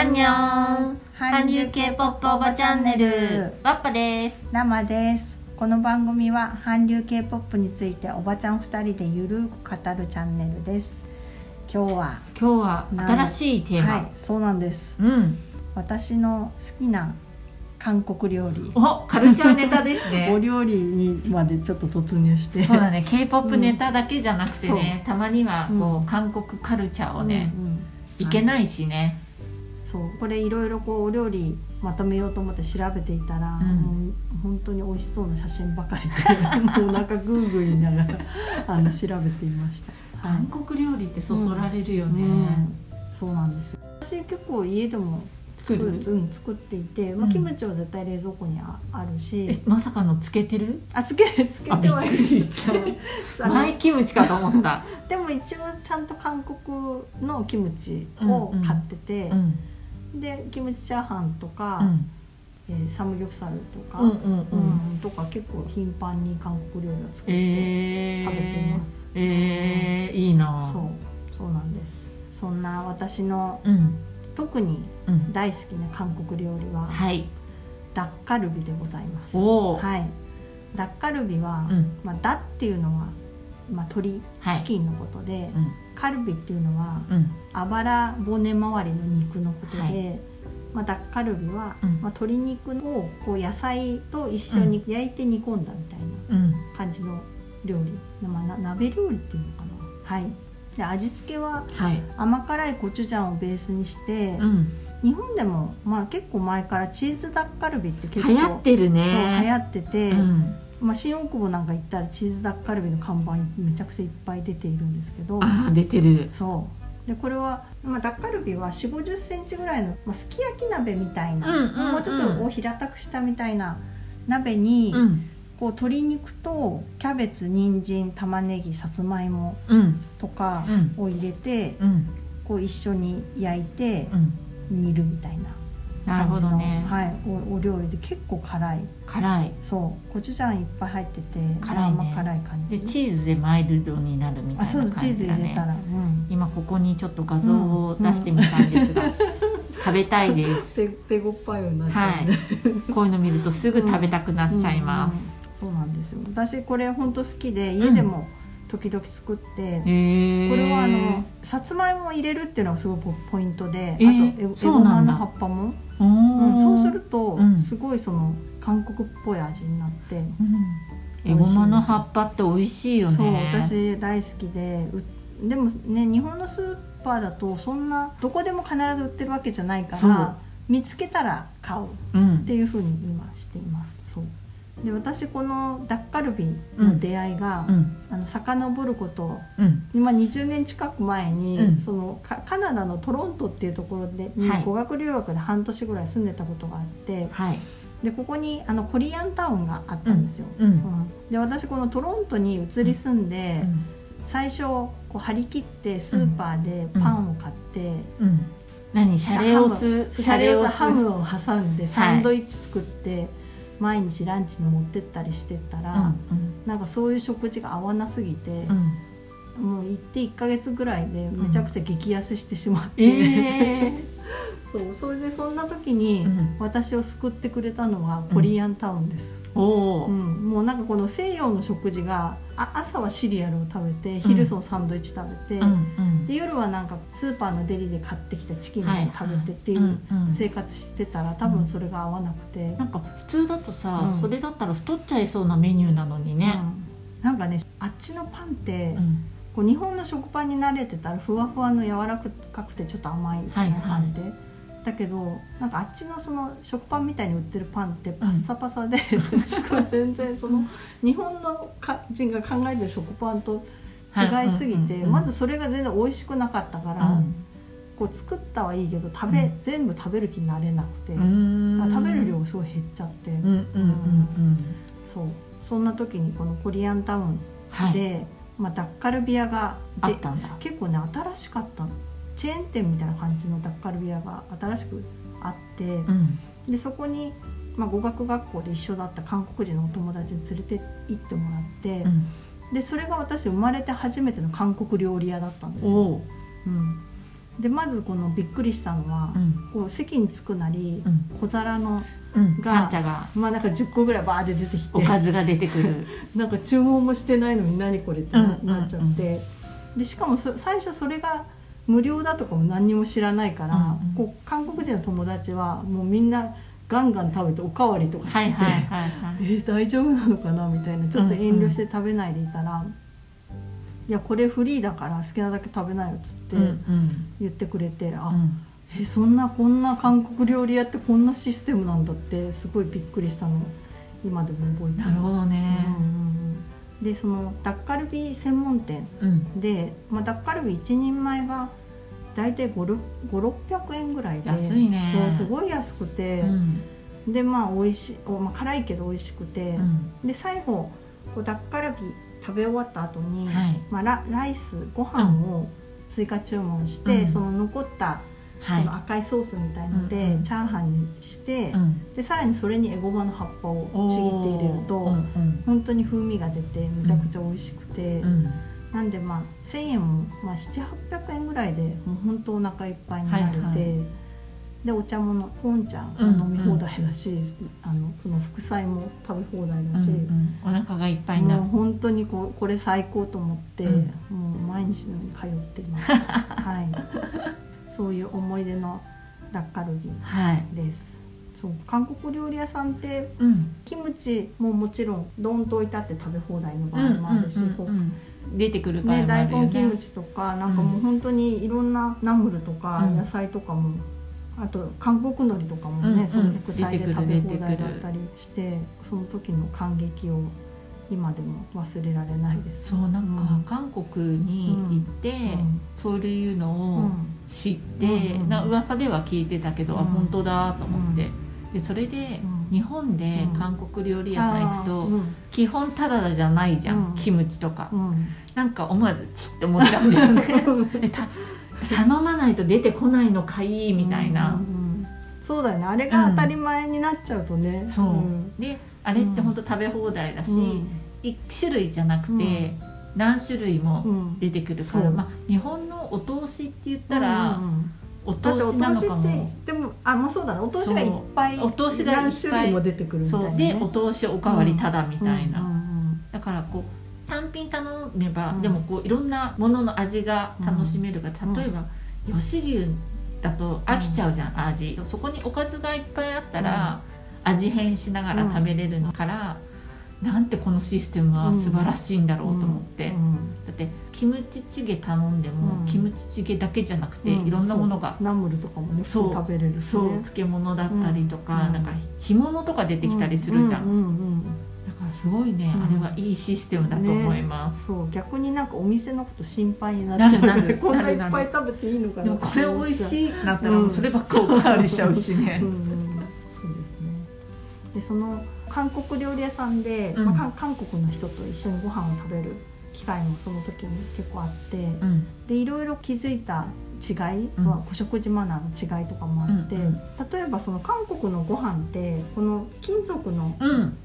アンニョン韓流 K-POP おばチャンネル。ワッパです。ラマです。この番組は韓流 K-POP についておばちゃん2人でゆるく語るチャンネルです。今日は今日は新しいテーマ、はいそうなんです。うん。私の好きな韓国料理。おカルチャーネタです おね料理にまでちょっと突入して。そうだね。K-POP ネタだけじゃなくてね、たまにはこう、うん。韓国カルチャーをね、うんうん。いけないしね、そうこれいろいろこうお料理まとめようと思って調べていたら、うん。もう本当に美味しそうな写真ばかりで もうなんかグーグー言いながら あの調べていました、はい。韓国料理ってそそられるよね、うん。そうなんですよ。私結構家でも作るうん、作っていて、まあ、うん。キムチは絶対冷蔵庫にああるし、えまさかのつけてる？あつけつけてはいるんですけどあのマイキムチかと思った、でも一応ちゃんと韓国のキムチを買っててう、んでキムチチャーハンとか、うん。えーサムギョプサルとか、うんうんうん。うんとか結構頻繁に韓国料理を作ってえー、食べています、えー、いいな。そう。そうなんです。そんな私のうん。特にうん。大好きな韓国料理ははい。ダッカルビでございます。はい。ダッカルビは、うん。まあ、ダっていうのは、まあ、鶏はい。チキンのことで、うん。カルビっていうのはうんあばら骨周りの肉のことで、はい。まあ、ダッカルビは、うん。まあ、鶏肉をこう野菜と一緒に焼いて煮込んだみたいなうん。感じの料理、まあ、な鍋料理っていうのかな。はい。で味付けははい。甘辛いコチュジャンをベースにして、うん。日本でも、まあ、結構前からチーズダッカルビって結構流行ってるね。そう流行ってて、うん、まあ、新大久保なんか行ったらチーズダッカルビの看板めちゃくちゃいっぱい出ているんですけど。あー出てる。そうでこれは、まあ、ダッカルビは4 5 0センチぐらいの、まあ、すき焼き鍋みたいな、うんうんうん。もうちょっとを平たくしたみたいな鍋に、うん。こう鶏肉とキャベツ人参玉ねぎさつまいもうん。とかうん。を入れて、うん。こう一緒に焼いてうん。煮るみたいななる感じの、ほどね、はい、おお料理で結構辛い。辛い。そう。コチュジャンいっぱい入ってて辛いね。甘辛い感じ。でチーズでマイルドになるみたいなあそうチーズ感じだね入れたら、うん、今ここにちょっと画像を出してみたんですが、食べたいです。手手ごっぱいになっちゃはい。うね、こういうの見るとすぐ食べたくなっちゃいます、うん。うんそうなんですよ。私これ本当好きで家でも時々作って、へえこれはあのさつまいもを入れるっていうのがすごいポポイントで、えーあとえエゴマの葉っぱも、おうん、ーそうすると、うん。すごいその韓国っぽい味になって、うん。エゴマの葉っぱって美味しいよね。そう私大好きでうでもね日本のスーパーだとそんなどこでも必ず売ってるわけじゃないから見つけたら買ううん。っていうふうに今しています。そう。で私このダッカルビの出会いが、うん。あの遡ることうん。今20年近く前に、うん。そのカカナダのトロントっていうところで、にはい。語学留学で半年ぐらい住んでたことがあってはい。でここにあのコリアンタウンがあったんですよ、うん。うん。で私このトロントに移り住んで、うん。最初こう張り切ってスーパーでパンを買って、うん。何？シャレオツ？シャレオツツ？ハムを挟んでサンドイッチ作って、毎日ランチに持ってったりしてったら、うんなんかそういう食事が合わなすぎて、うん。もう行って1ヶ月ぐらいでめちゃくちゃ激痩せしてしまって、うそれでそんな時にうん。私を救ってくれたのはコリアンタウンです、うん。もうなんかこの西洋の食事があ朝はシリアルを食べて昼そのサンドイッチ食べて、うんうん。で夜はなんかスーパーのデリで買ってきたチキンをはい。食べてっていうんううん。生活してたら多分それが合わなくて、なんか普通だとさ、うん。それだったら太っちゃいそうなメニューなのにね、うん。なんかねあっちのパンって、うん。こう日本の食パンに慣れてたらふわふわの柔らかくてちょっと甘い？はいはい。パンって、だけどなんかあっちのその食パンみたいに売ってるパンってパッサパサで、しかも全然その日本のか人が考えてる食パンと違いすぎて、まずそれが全然美味しくなかったから、こう作ったはいいけど食べ、うん。全部食べる気になれなくて、食べる量がすごい減っちゃって、うんうんうんうん。そう。そんな時にこのコリアンタウンはい。で、まあ、ダッカルビ屋がであったんだ。結構ね新しかったのチェーン店みたいな感じのダッカルビ屋が新しくあって、うん。でそこに、まあ、語学学校で一緒だった韓国人のお友達に連れて行ってもらって、うん。でそれが私生まれて初めての韓国料理屋だったんですよ。う。ん、でまずこのびっくりしたのは、うん。こう席に着くなり、うん。小皿のうん。がが。まあなんか10個ぐらいバーって出てきておかずが出てくる。なんか注文もしてないのに何これってうんなっちゃって、でしかもそ最初それが無料だとかも何にも知らないから、うんうん。こう韓国人の友達はもうみんなガンガン食べておかわりとかしてて、はいはいえー大丈夫なのかなみたいなちょっと遠慮して食べないでいたら「いやこれフリーだから好きなだけ食べなよ」っつってうんうん。言ってくれて、あうん。えそんなこんな韓国料理屋ってこんなシステムなんだってすごいびっくりしたの。を今でも覚えてます。なるほどね。うんうんうんでそのダッカルビ専門店うん。で、まあ、ダッカルビ1人前が大体5600円ぐらいで安いね。そうすごい安くて、うん。でまあ美味しい、おまあ、辛いけど美味しくて、うん。で最後こうダッカルビ食べ終わった後に、はい。まあ、ラライスご飯を追加注文して、うん。その残ったはい。この赤いソースみたいので、うんうん。チャーハンにして、うん。でさらにそれにエゴマの葉っぱをちぎって入れると、うんうん。本当に風味が出てめちゃくちゃ美味しくて、うん。なんでまあ1,000円も、まあ、7800円ぐらいでもう本当お腹いっぱいになれて、はいはでお茶ものポン茶飲み放題だし、あのその副菜も食べ放題だし、うんうん。お腹がいっぱいになる。本当にこうこれ最高と思って、うん。もう毎日のように通っています。はいそういう思い出のダッカルビはい。ですそう韓国料理屋さんってうん。キムチももちろんドンと置いてあって食べ放題の場合うんもあるし、出てくる場合ね、大もあるよね。根キムチとかなんかもう本当にいろんなナムルとかうん。野菜とかも、あと韓国海苔とかもね、うんうん。その副菜で食べ放題だったりしてその時の感激を今でも忘れられないです。そうなんかうん。韓国に行って、うん。そういうのをうん知って、うんうんな噂では聞いてたけど、あうん。本当だと思って、でそれでうん。日本でうん。韓国料理屋さん行くと、基本タダじゃないじゃん、うん。キムチとか、うん。なんか思わずチッって思っちゃうんだよね。頼まないと出てこないのかい？みたいな、そうだよね。あれが当たり前になっちゃうとね、そう。ん。であれって本当食べ放題だし、うん一種類じゃなくて、何種類もうん。出てくるから、そう。まあ、日本のお通しって言ったら、うんうん。お通しなのかも。てでもあまあそうだね。お通しがいっぱいお通しが何種類も出てくるみたいな、そう。ね、でお通しおかわりただみたいな、うんうんだからこう単品頼めば、うん。でもこういろんなものの味が楽しめるが、うん。例えば吉牛だと飽きちゃうじゃん、味。そこにおかずがいっぱいあったら、味変しながら食べれるのから、なんてこのシステムは素晴らしいんだろうと思って、うん。だってキムチチゲ頼んでも、うん。キムチチゲだけじゃなくて、うん。いろんなものがナムルとかもね普通そう食べれるしそうね漬物だったりとか、うん。なんか干物とか出てきたりするじゃん、うんうんうんだからすごいね、うん。あれはいいシステムだと思います、そう逆になんかお店のこと心配になっちゃうなるなる。こんないっぱい食べていいのかなでもこれ美味いしいってなったらそればっかおかわりしちゃうしね。うん。うん、そうですね。でその韓国料理屋さんで、うん。まあ、韓韓国の人と一緒にご飯を食べる機会もその時に結構あって、うん。でいろいろ気づいた違いうん。は、お食事マナーの違いとかもあって、うん。うん例えばその韓国のご飯ってこの金属のうん。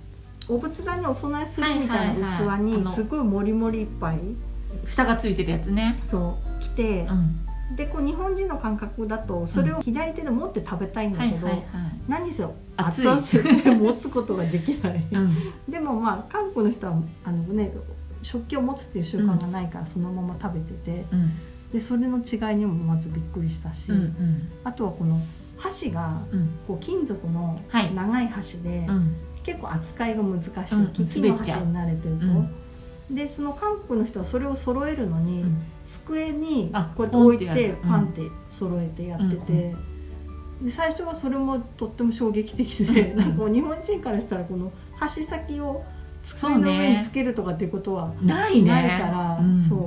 お仏壇にお供えするみたいな器にすごいもりもりいっぱい蓋がついてるやつね。そう来てう、んでこう日本人の感覚だとそれを左手で持って食べたいんだけど、何せ熱い。で持つことができない。うん。でもまあ韓国の人はあのね食器を持つっていう習慣がないからそのまま食べてて、うん。でそれの違いにもまずびっくりしたし、うんうん。あとはこの箸がうん。こう金属のはい。長い箸で、うん。結構扱いが難しい、うん。木の箸に慣れてると、うんでその韓国の人はそれを揃えるのに、うん。机にあこうやって置いてパンって揃えてやってて、で最初はそれもとっても衝撃的で、うんなんか日本人からしたらこの箸先を机の上につけるとかっていうことはないね。ないから、うん。そう。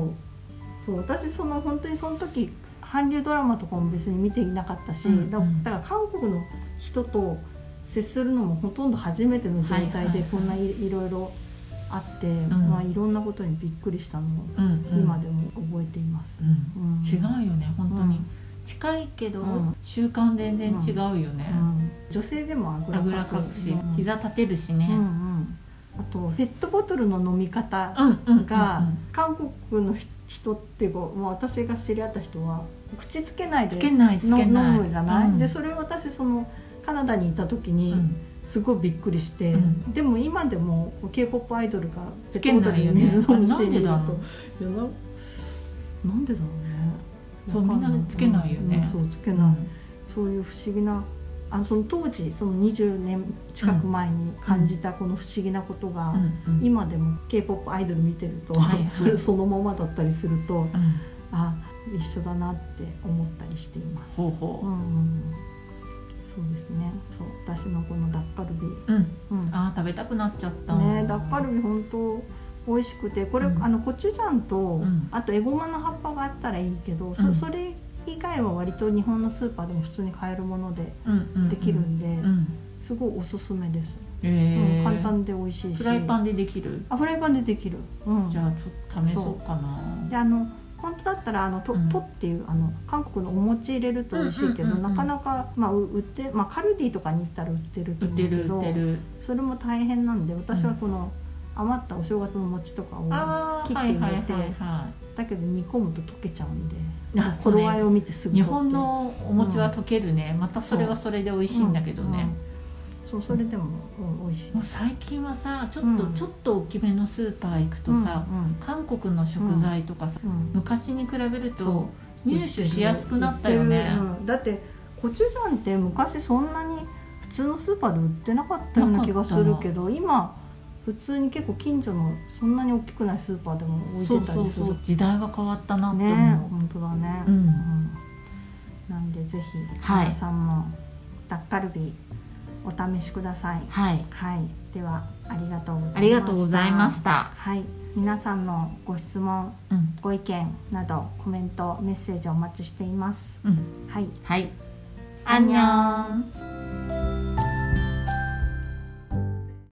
そう。私その本当にその時韓流ドラマとかも別に見ていなかったし、うんだだから韓国の人と接するのもほとんど初めての状態でこんないいろいろあって、ん。まあ、いろんなことにびっくりしたのを今でも覚えています。違うよね本当に、うん。近いけど、うん。習慣全然違うよね、うん。女性でもあぐらあぐらかくし、うん。膝立てるしね、んあとペットボトルの飲み方が韓国の人っていうか、まあ、私が知り合った人は口つけないで飲むじゃない、うん。でそれを私そのカナダにいた時にうんすごいびっくりして、うん。でも今でも k p o p アイドルがペつけットボトルでないよね。水飲むシーンあなんでだろう。な なんでだろうね。そうみんなつけないよね。そうつけない、そういう不思議なあその当時その20年近く前に感じたこの不思議なことが、今でも k p o p アイドル見てると、それ そのままだったりするとうん。あ一緒だなって思ったりしています。ほうほう。うんそうですね。そう私のこのダッカルビ、ううん。うん。あー食べたくなっちゃった。ねダッカルビ本当美味しくて。これ、うん。あのコチュジャンと、ん。あとエゴマの葉っぱがあったらいいけど、うん。そそれ以外は割と日本のスーパーでも普通に買えるものでうんうんうん。できるんで、うん。すごいおすすめです、うん簡単で美味しいし。フライパンでできる？あフライパンでできる、うん、じゃあちょっと試そうかな。であの本当だったらあのと、うん。とっていうあの韓国のお餅入れると美味しいけど、なかなか、まあ、う売って、まあ、カルディとかに行ったら売ってると思うけど売ってるそれも大変なんで私はこの余ったお正月の餅とかをあ切あって入れてだけど煮込むと溶けちゃうんで頃合いを見てすいぐ取って。日本のお餅は溶けるね。またそれはそれで美味しいんだけどね。うんうんそうそれでも、うん、美味しい。最近はさちょっとうん。ちょっと大きめのスーパー行くとさうん韓国の食材とかさうん。うん。昔に比べるそと入手しやすくなったよね。だってコチュジャンって昔そんなに普通のスーパーで売ってなかったような気がするけど今普通に結構近所のそんなに大きくないスーパーでも置いてたりする。そうそう時代は変わったなってね思う。本当だね、うん。うん。なんでぜひはい。皆さんもタッカルビお試しください。はい。はい。ではありがとうございました。ありがとうございました。はい。皆さんのご質問うん。ご意見などコメントメッセージお待ちしています。うん。はい。はい。アンニョン